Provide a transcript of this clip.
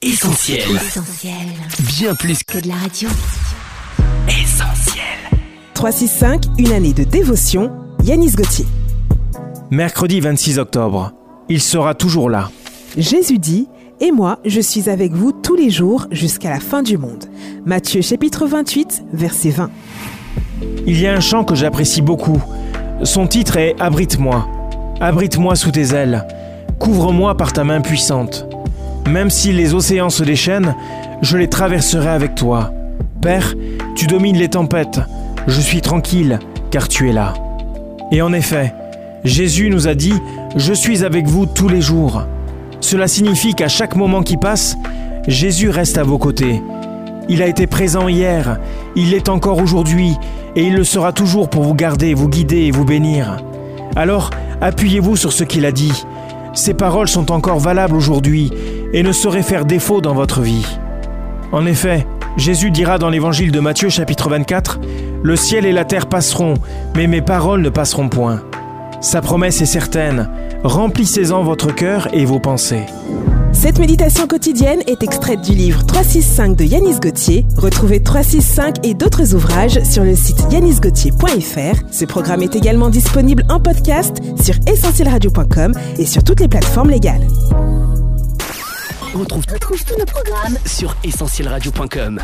Essentiel. Essentiel. Bien plus Que de la radio. qu'essentiel. 365, une année de dévotion, Yanis Gauthier. Mercredi 26 octobre. Il sera toujours là. Jésus dit Et moi, je suis avec vous tous les jours jusqu'à la fin du monde. Matthieu chapitre 28, verset 20. Il y a un chant que j'apprécie beaucoup. Son titre est Abrite-moi. Abrite-moi sous tes ailes. Couvre-moi par ta main puissante. Même si les océans se déchaînent, je les traverserai avec toi. Père, tu domines les tempêtes. Je suis tranquille, car tu es là. Et en effet, Jésus nous a dit Je suis avec vous tous les jours. Cela signifie qu'à chaque moment qui passe, Jésus reste à vos côtés. Il a été présent hier, il l'est encore aujourd'hui, et il le sera toujours pour vous garder, vous guider et vous bénir. Alors, appuyez-vous sur ce qu'il a dit. Ces paroles sont encore valables aujourd'hui et ne sauraient faire défaut dans votre vie. En effet, Jésus dira dans l'évangile de Matthieu chapitre 24, Le ciel et la terre passeront, mais mes paroles ne passeront point. Sa promesse est certaine, remplissez-en votre cœur et vos pensées. Cette méditation quotidienne est extraite du livre 365 de Yanis Gauthier. Retrouvez 365 et d'autres ouvrages sur le site yanisgauthier.fr. Ce programme est également disponible en podcast sur essentielradio.com et sur toutes les plateformes légales. On retrouve, retrouve tous nos programmes sur essentielradio.com.